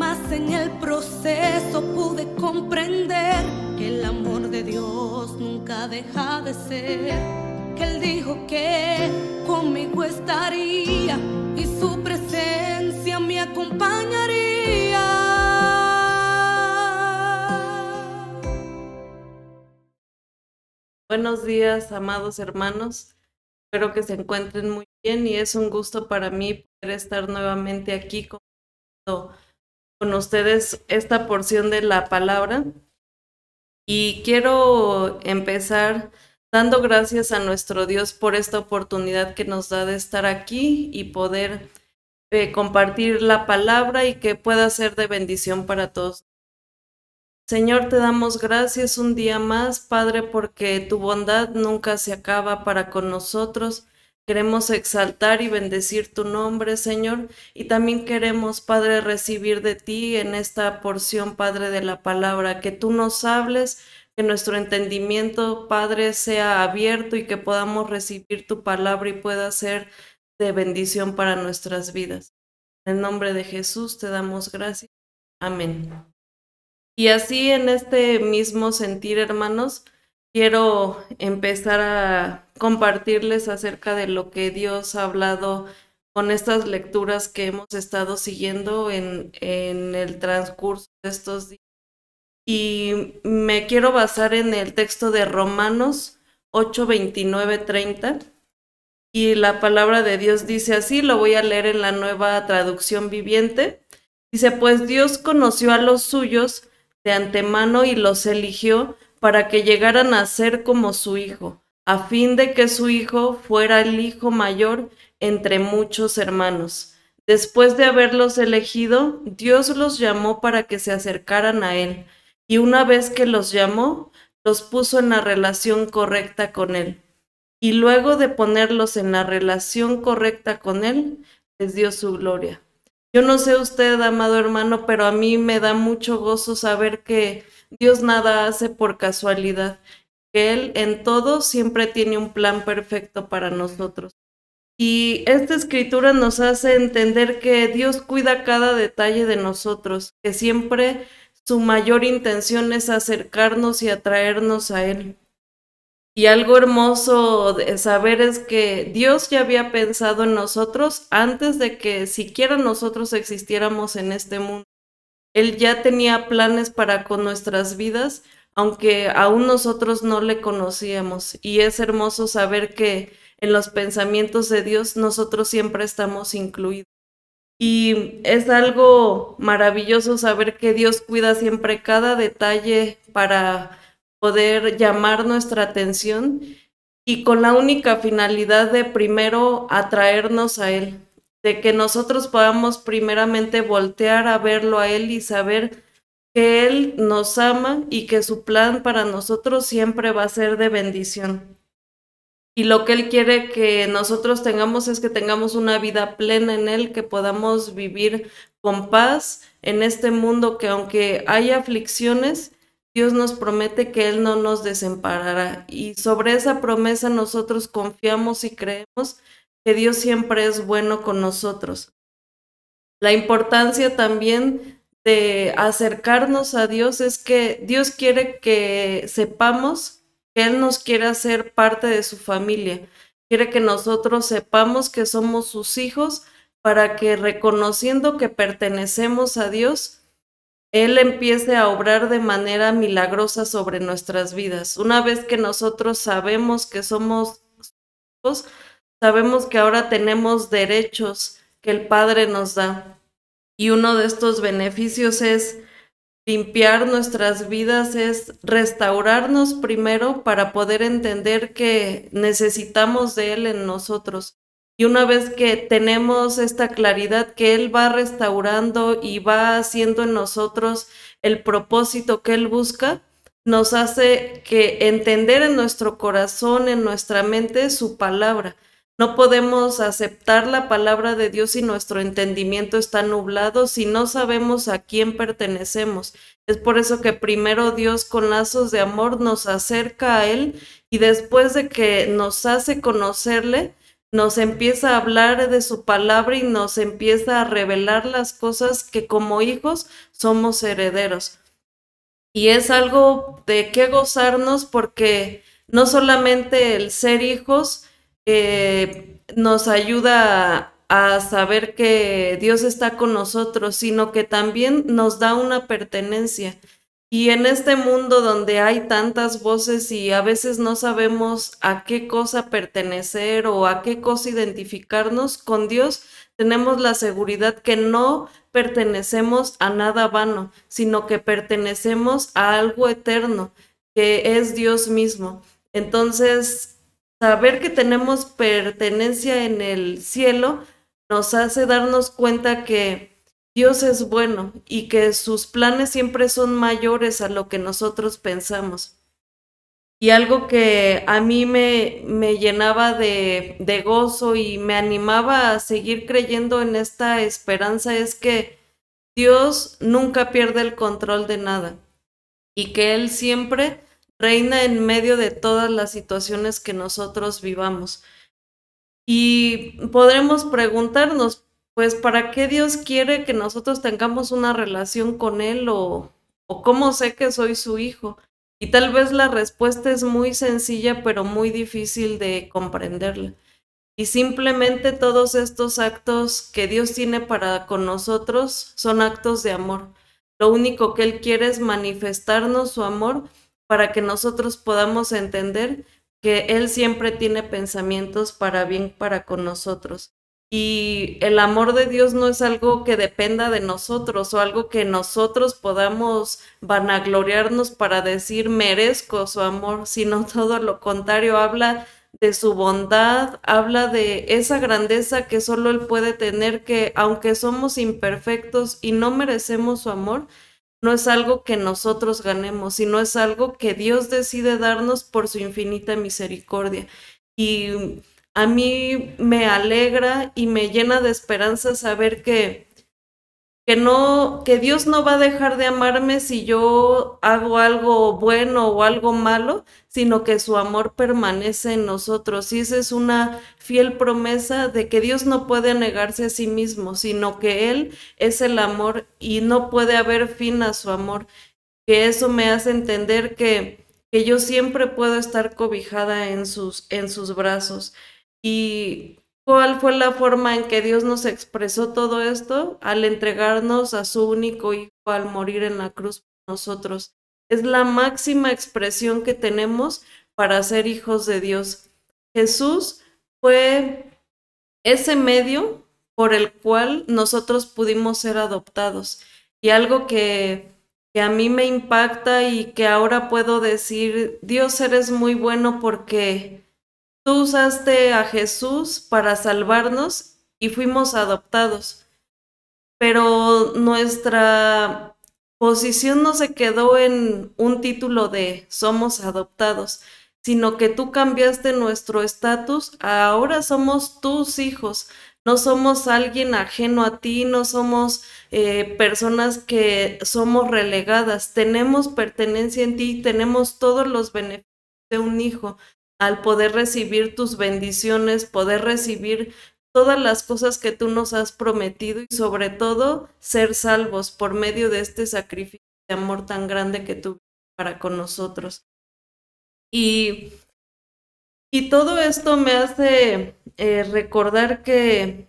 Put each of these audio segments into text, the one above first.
Mas en el proceso pude comprender que el amor de Dios nunca deja de ser. Que Él dijo que conmigo estaría y su presencia me acompañaría. Buenos días, amados hermanos. Espero que se encuentren muy bien y es un gusto para mí poder estar nuevamente aquí con, con ustedes esta porción de la palabra. Y quiero empezar dando gracias a nuestro Dios por esta oportunidad que nos da de estar aquí y poder eh, compartir la palabra y que pueda ser de bendición para todos. Señor, te damos gracias un día más, Padre, porque tu bondad nunca se acaba para con nosotros. Queremos exaltar y bendecir tu nombre, Señor, y también queremos, Padre, recibir de ti en esta porción, Padre, de la palabra, que tú nos hables, que nuestro entendimiento, Padre, sea abierto y que podamos recibir tu palabra y pueda ser de bendición para nuestras vidas. En el nombre de Jesús te damos gracias. Amén. Y así en este mismo sentir, hermanos, quiero empezar a compartirles acerca de lo que Dios ha hablado con estas lecturas que hemos estado siguiendo en, en el transcurso de estos días. Y me quiero basar en el texto de Romanos 8, 29, 30. Y la palabra de Dios dice así, lo voy a leer en la nueva traducción viviente. Dice, pues Dios conoció a los suyos de antemano y los eligió para que llegaran a ser como su hijo, a fin de que su hijo fuera el hijo mayor entre muchos hermanos. Después de haberlos elegido, Dios los llamó para que se acercaran a Él, y una vez que los llamó, los puso en la relación correcta con Él. Y luego de ponerlos en la relación correcta con Él, les dio su gloria. Yo no sé usted, amado hermano, pero a mí me da mucho gozo saber que Dios nada hace por casualidad, que Él en todo siempre tiene un plan perfecto para nosotros. Y esta escritura nos hace entender que Dios cuida cada detalle de nosotros, que siempre su mayor intención es acercarnos y atraernos a Él. Y algo hermoso de saber es que Dios ya había pensado en nosotros antes de que siquiera nosotros existiéramos en este mundo. Él ya tenía planes para con nuestras vidas, aunque aún nosotros no le conocíamos. Y es hermoso saber que en los pensamientos de Dios nosotros siempre estamos incluidos. Y es algo maravilloso saber que Dios cuida siempre cada detalle para poder llamar nuestra atención y con la única finalidad de primero atraernos a Él, de que nosotros podamos primeramente voltear a verlo a Él y saber que Él nos ama y que su plan para nosotros siempre va a ser de bendición. Y lo que Él quiere que nosotros tengamos es que tengamos una vida plena en Él, que podamos vivir con paz en este mundo que aunque haya aflicciones, Dios nos promete que Él no nos desamparará y sobre esa promesa nosotros confiamos y creemos que Dios siempre es bueno con nosotros. La importancia también de acercarnos a Dios es que Dios quiere que sepamos que Él nos quiere hacer parte de su familia. Quiere que nosotros sepamos que somos sus hijos para que reconociendo que pertenecemos a Dios, él empiece a obrar de manera milagrosa sobre nuestras vidas. Una vez que nosotros sabemos que somos hijos, sabemos que ahora tenemos derechos que el Padre nos da. Y uno de estos beneficios es limpiar nuestras vidas, es restaurarnos primero para poder entender que necesitamos de Él en nosotros. Y una vez que tenemos esta claridad que Él va restaurando y va haciendo en nosotros el propósito que Él busca, nos hace que entender en nuestro corazón, en nuestra mente, su palabra. No podemos aceptar la palabra de Dios si nuestro entendimiento está nublado, si no sabemos a quién pertenecemos. Es por eso que primero Dios con lazos de amor nos acerca a Él y después de que nos hace conocerle, nos empieza a hablar de su palabra y nos empieza a revelar las cosas que como hijos somos herederos. Y es algo de qué gozarnos porque no solamente el ser hijos eh, nos ayuda a saber que Dios está con nosotros, sino que también nos da una pertenencia. Y en este mundo donde hay tantas voces y a veces no sabemos a qué cosa pertenecer o a qué cosa identificarnos con Dios, tenemos la seguridad que no pertenecemos a nada vano, sino que pertenecemos a algo eterno, que es Dios mismo. Entonces, saber que tenemos pertenencia en el cielo nos hace darnos cuenta que Dios es bueno y que sus planes siempre son mayores a lo que nosotros pensamos. Y algo que a mí me, me llenaba de, de gozo y me animaba a seguir creyendo en esta esperanza es que Dios nunca pierde el control de nada y que Él siempre reina en medio de todas las situaciones que nosotros vivamos. Y podremos preguntarnos, pues, ¿para qué Dios quiere que nosotros tengamos una relación con Él o, o cómo sé que soy su hijo? Y tal vez la respuesta es muy sencilla, pero muy difícil de comprenderla. Y simplemente todos estos actos que Dios tiene para con nosotros son actos de amor. Lo único que Él quiere es manifestarnos su amor para que nosotros podamos entender que Él siempre tiene pensamientos para bien para con nosotros. Y el amor de Dios no es algo que dependa de nosotros o algo que nosotros podamos vanagloriarnos para decir merezco su amor, sino todo lo contrario, habla de su bondad, habla de esa grandeza que solo Él puede tener, que aunque somos imperfectos y no merecemos su amor, no es algo que nosotros ganemos, sino es algo que Dios decide darnos por su infinita misericordia. Y a mí me alegra y me llena de esperanza saber que, que, no, que Dios no va a dejar de amarme si yo hago algo bueno o algo malo, sino que su amor permanece en nosotros. Y esa es una fiel promesa de que Dios no puede negarse a sí mismo, sino que Él es el amor y no puede haber fin a su amor. Que eso me hace entender que, que yo siempre puedo estar cobijada en sus, en sus brazos. ¿Y cuál fue la forma en que Dios nos expresó todo esto? Al entregarnos a su único Hijo al morir en la cruz por nosotros. Es la máxima expresión que tenemos para ser hijos de Dios. Jesús fue ese medio por el cual nosotros pudimos ser adoptados. Y algo que, que, a mí me impacta y que ahora puedo decir, Dios eres muy bueno porque Tú usaste a Jesús para salvarnos y fuimos adoptados, pero nuestra posición no se quedó en un título de somos adoptados, sino que tú cambiaste nuestro estatus, ahora somos tus hijos, no somos alguien ajeno a ti, no somos eh, personas que somos relegadas, tenemos pertenencia en ti, tenemos todos los beneficios de un hijo, al poder recibir tus bendiciones, poder recibir todas las cosas que tú nos has prometido y sobre todo ser salvos por medio de este sacrificio de amor tan grande que tú para con nosotros. Y, y todo esto me hace eh, recordar que,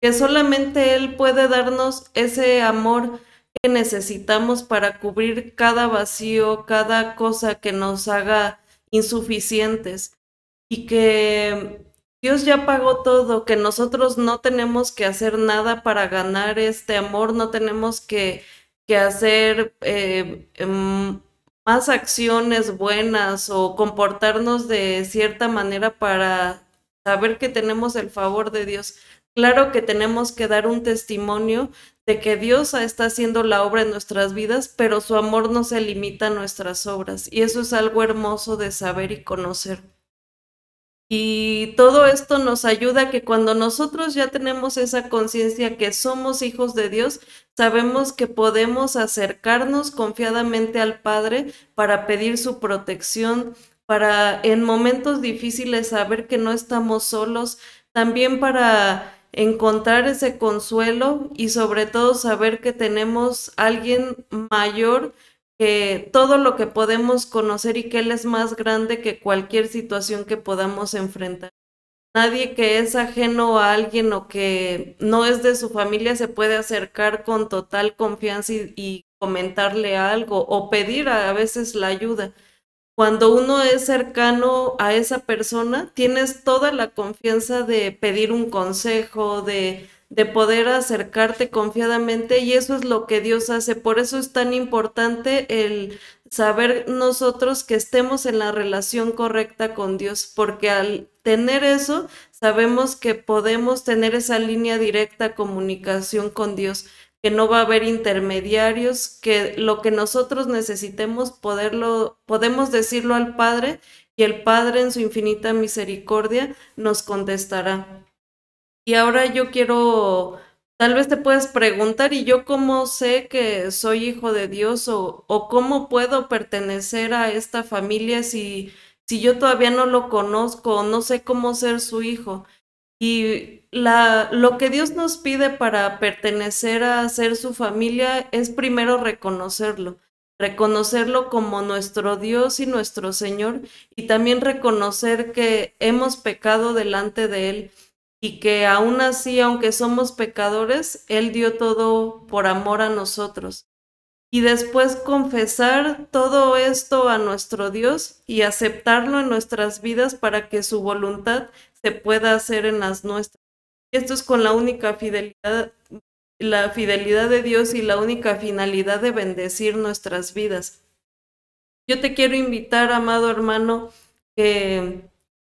que solamente Él puede darnos ese amor que necesitamos para cubrir cada vacío, cada cosa que nos haga insuficientes y que Dios ya pagó todo, que nosotros no tenemos que hacer nada para ganar este amor, no tenemos que, que hacer eh, em, más acciones buenas o comportarnos de cierta manera para saber que tenemos el favor de Dios. Claro que tenemos que dar un testimonio de que Dios está haciendo la obra en nuestras vidas, pero su amor no se limita a nuestras obras. Y eso es algo hermoso de saber y conocer. Y todo esto nos ayuda a que cuando nosotros ya tenemos esa conciencia que somos hijos de Dios, sabemos que podemos acercarnos confiadamente al Padre para pedir su protección, para en momentos difíciles saber que no estamos solos, también para encontrar ese consuelo y sobre todo saber que tenemos alguien mayor que todo lo que podemos conocer y que Él es más grande que cualquier situación que podamos enfrentar. Nadie que es ajeno a alguien o que no es de su familia se puede acercar con total confianza y, comentarle algo o pedir a veces la ayuda cuando uno es cercano a esa persona, tienes toda la confianza de pedir un consejo, de, de poder acercarte confiadamente y eso es lo que Dios hace. Por eso es tan importante el saber nosotros que estemos en la relación correcta con Dios, porque al tener eso, sabemos que podemos tener esa línea directa comunicación con Dios que no va a haber intermediarios, que lo que nosotros necesitemos poderlo, podemos decirlo al Padre y el Padre en su infinita misericordia nos contestará. Y ahora yo quiero, tal vez te puedes preguntar, ¿y yo cómo sé que soy hijo de Dios o, o cómo puedo pertenecer a esta familia si, si yo todavía no lo conozco o no sé cómo ser su hijo? Y la, lo que Dios nos pide para pertenecer a ser su familia es primero reconocerlo, reconocerlo como nuestro Dios y nuestro Señor y también reconocer que hemos pecado delante de Él y que aún así, aunque somos pecadores, Él dio todo por amor a nosotros. Y después confesar todo esto a nuestro Dios y aceptarlo en nuestras vidas para que su voluntad se pueda hacer en las nuestras. Esto es con la única fidelidad, la fidelidad de Dios y la única finalidad de bendecir nuestras vidas. Yo te quiero invitar, amado hermano, que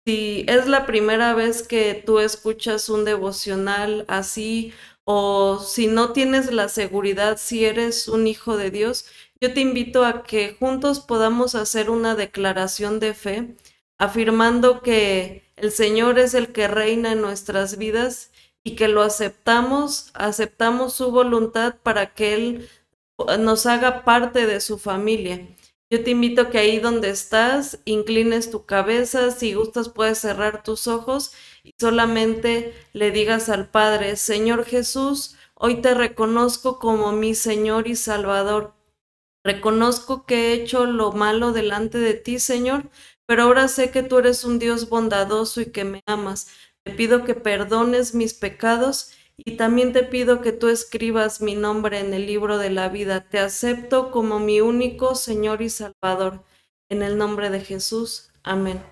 si es la primera vez que tú escuchas un devocional así o si no tienes la seguridad si eres un hijo de Dios, yo te invito a que juntos podamos hacer una declaración de fe afirmando que el Señor es el que reina en nuestras vidas y que lo aceptamos, aceptamos su voluntad para que Él nos haga parte de su familia. Yo te invito a que ahí donde estás, inclines tu cabeza, si gustas puedes cerrar tus ojos y solamente le digas al Padre, Señor Jesús, hoy te reconozco como mi Señor y Salvador. Reconozco que he hecho lo malo delante de ti, Señor, pero ahora sé que tú eres un Dios bondadoso y que me amas. Te pido que perdones mis pecados y también te pido que tú escribas mi nombre en el libro de la vida. Te acepto como mi único Señor y Salvador. En el nombre de Jesús. Amén.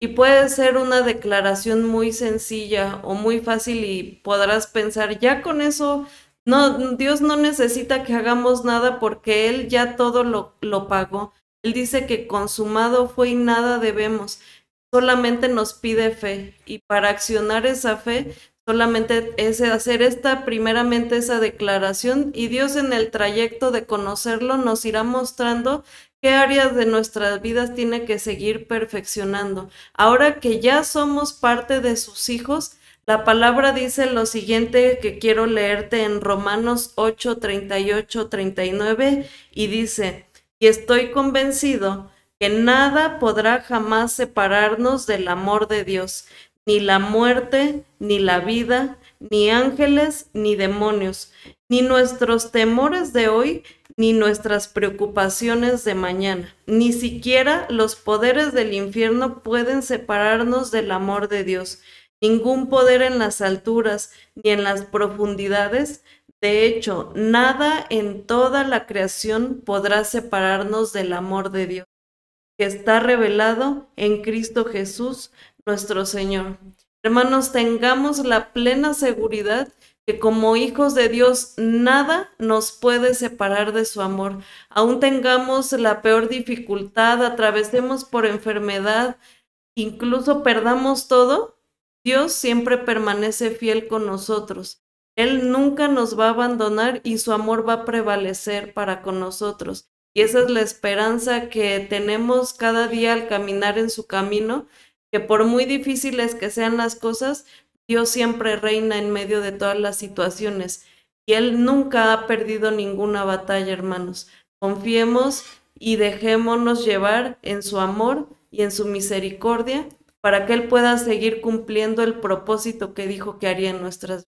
Y puede ser una declaración muy sencilla o muy fácil y podrás pensar, ya con eso, no, Dios no necesita que hagamos nada porque Él ya todo lo, lo pagó. Él dice que consumado fue y nada debemos, solamente nos pide fe y para accionar esa fe solamente es hacer esta primeramente esa declaración y Dios en el trayecto de conocerlo nos irá mostrando qué áreas de nuestras vidas tiene que seguir perfeccionando. Ahora que ya somos parte de sus hijos, la palabra dice lo siguiente que quiero leerte en Romanos 8, 38, 39 y dice, y estoy convencido que nada podrá jamás separarnos del amor de Dios, ni la muerte, ni la vida, ni ángeles, ni demonios, ni nuestros temores de hoy, ni nuestras preocupaciones de mañana. Ni siquiera los poderes del infierno pueden separarnos del amor de Dios. Ningún poder en las alturas ni en las profundidades de hecho, nada en toda la creación podrá separarnos del amor de Dios, que está revelado en Cristo Jesús, nuestro Señor. Hermanos, tengamos la plena seguridad que como hijos de Dios nada nos puede separar de su amor. Aún tengamos la peor dificultad, atravesemos por enfermedad, incluso perdamos todo, Dios siempre permanece fiel con nosotros. Él nunca nos va a abandonar y su amor va a prevalecer para con nosotros. Y esa es la esperanza que tenemos cada día al caminar en su camino, que por muy difíciles que sean las cosas, Dios siempre reina en medio de todas las situaciones. Y Él nunca ha perdido ninguna batalla, hermanos. Confiemos y dejémonos llevar en su amor y en su misericordia para que Él pueda seguir cumpliendo el propósito que dijo que haría en nuestras vidas.